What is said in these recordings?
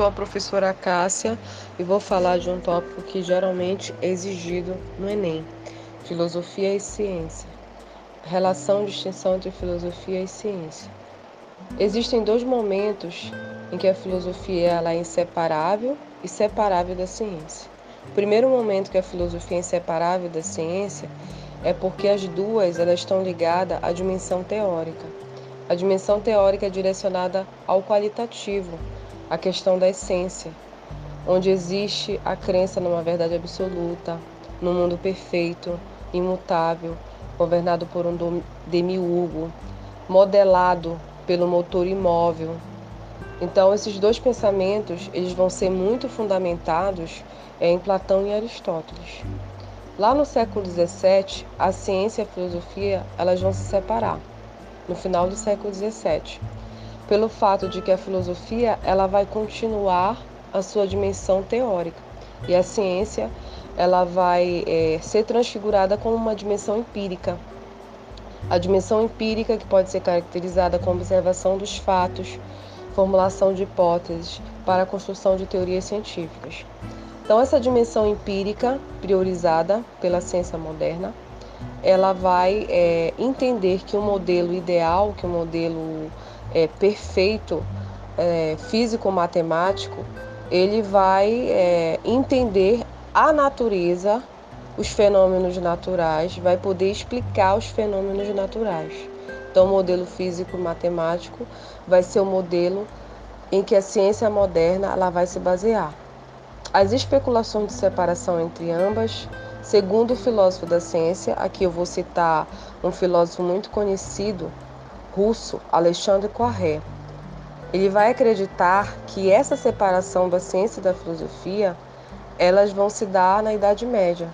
sou a professora Cássia e vou falar de um tópico que geralmente é exigido no Enem: filosofia e ciência. Relação de distinção entre filosofia e ciência. Existem dois momentos em que a filosofia ela é inseparável e separável da ciência. O primeiro momento que a filosofia é inseparável da ciência é porque as duas elas estão ligadas à dimensão teórica. A dimensão teórica é direcionada ao qualitativo, à questão da essência, onde existe a crença numa verdade absoluta, num mundo perfeito, imutável, governado por um demiurgo, modelado pelo motor imóvel. Então, esses dois pensamentos eles vão ser muito fundamentados em Platão e Aristóteles. Lá no século XVII, a ciência e a filosofia elas vão se separar no final do século XVII, pelo fato de que a filosofia ela vai continuar a sua dimensão teórica e a ciência ela vai é, ser transfigurada como uma dimensão empírica. A dimensão empírica que pode ser caracterizada como observação dos fatos, formulação de hipóteses para a construção de teorias científicas. Então essa dimensão empírica priorizada pela ciência moderna ela vai é, entender que o modelo ideal, que o modelo é, perfeito, é, físico-matemático, ele vai é, entender a natureza, os fenômenos naturais, vai poder explicar os fenômenos naturais. Então, o modelo físico-matemático vai ser o modelo em que a ciência moderna ela vai se basear. As especulações de separação entre ambas Segundo o filósofo da ciência, aqui eu vou citar um filósofo muito conhecido, russo, Alexandre Poiré. Ele vai acreditar que essa separação da ciência e da filosofia, elas vão se dar na Idade Média.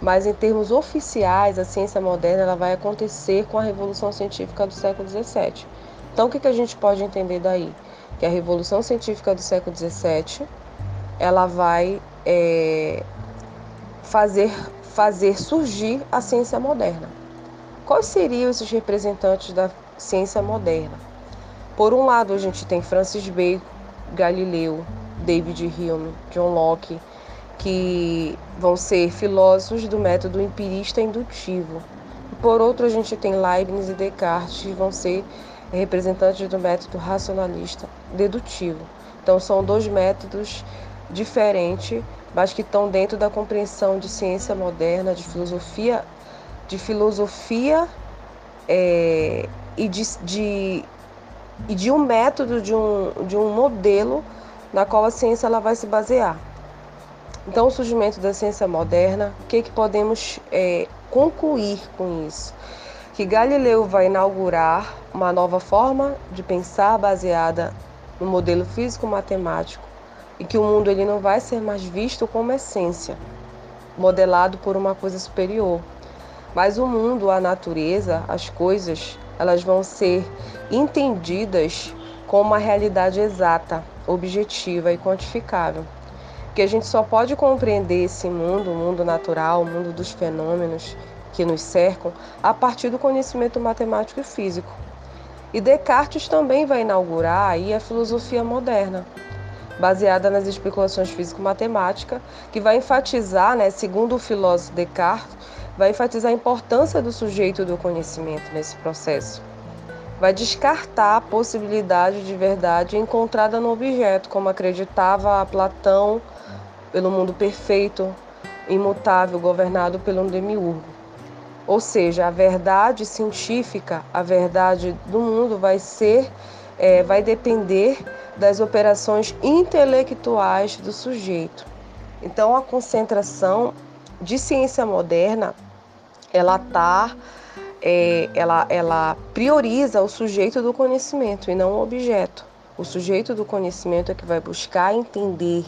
Mas em termos oficiais, a ciência moderna ela vai acontecer com a Revolução Científica do século XVII. Então, o que, que a gente pode entender daí? Que a Revolução Científica do século XVII, ela vai é, fazer fazer surgir a ciência moderna. Quais seriam esses representantes da ciência moderna? Por um lado, a gente tem Francis Bacon, Galileu, David Hume, John Locke, que vão ser filósofos do método empirista indutivo. Por outro, a gente tem Leibniz e Descartes, que vão ser representantes do método racionalista dedutivo. Então, são dois métodos diferentes mas que estão dentro da compreensão de ciência moderna, de filosofia, de filosofia é, e, de, de, e de um método, de um, de um modelo na qual a ciência ela vai se basear. Então, o surgimento da ciência moderna, o que, que podemos é, concluir com isso? Que Galileu vai inaugurar uma nova forma de pensar baseada no modelo físico-matemático e que o mundo ele não vai ser mais visto como essência, modelado por uma coisa superior. Mas o mundo, a natureza, as coisas, elas vão ser entendidas como uma realidade exata, objetiva e quantificável. Que a gente só pode compreender esse mundo, o mundo natural, o mundo dos fenômenos que nos cercam, a partir do conhecimento matemático e físico. E Descartes também vai inaugurar aí a filosofia moderna, baseada nas especulações físico-matemáticas, que vai enfatizar, né, segundo o filósofo Descartes, vai enfatizar a importância do sujeito do conhecimento nesse processo. Vai descartar a possibilidade de verdade encontrada no objeto, como acreditava Platão, pelo mundo perfeito, imutável, governado pelo demiurgo. Ou seja, a verdade científica, a verdade do mundo vai ser, é, vai depender das operações intelectuais do sujeito. Então, a concentração de ciência moderna, ela tá, é, ela, ela prioriza o sujeito do conhecimento e não o objeto. O sujeito do conhecimento é que vai buscar entender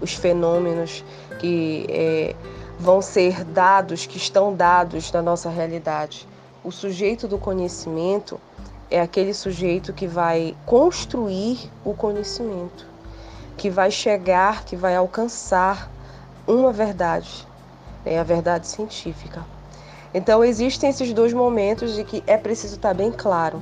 os fenômenos que é, vão ser dados, que estão dados na nossa realidade. O sujeito do conhecimento é aquele sujeito que vai construir o conhecimento, que vai chegar, que vai alcançar uma verdade, né, a verdade científica. Então existem esses dois momentos de que é preciso estar bem claro.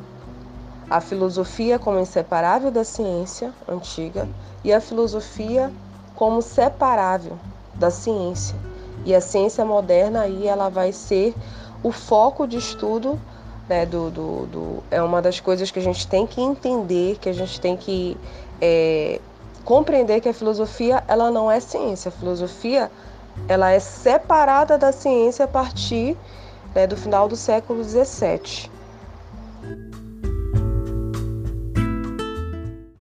a filosofia como inseparável da ciência antiga e a filosofia como separável da ciência. E a ciência moderna aí ela vai ser o foco de estudo né, do, do, do, é uma das coisas que a gente tem que entender, que a gente tem que é, compreender que a filosofia ela não é ciência. A filosofia ela é separada da ciência a partir né, do final do século XVII.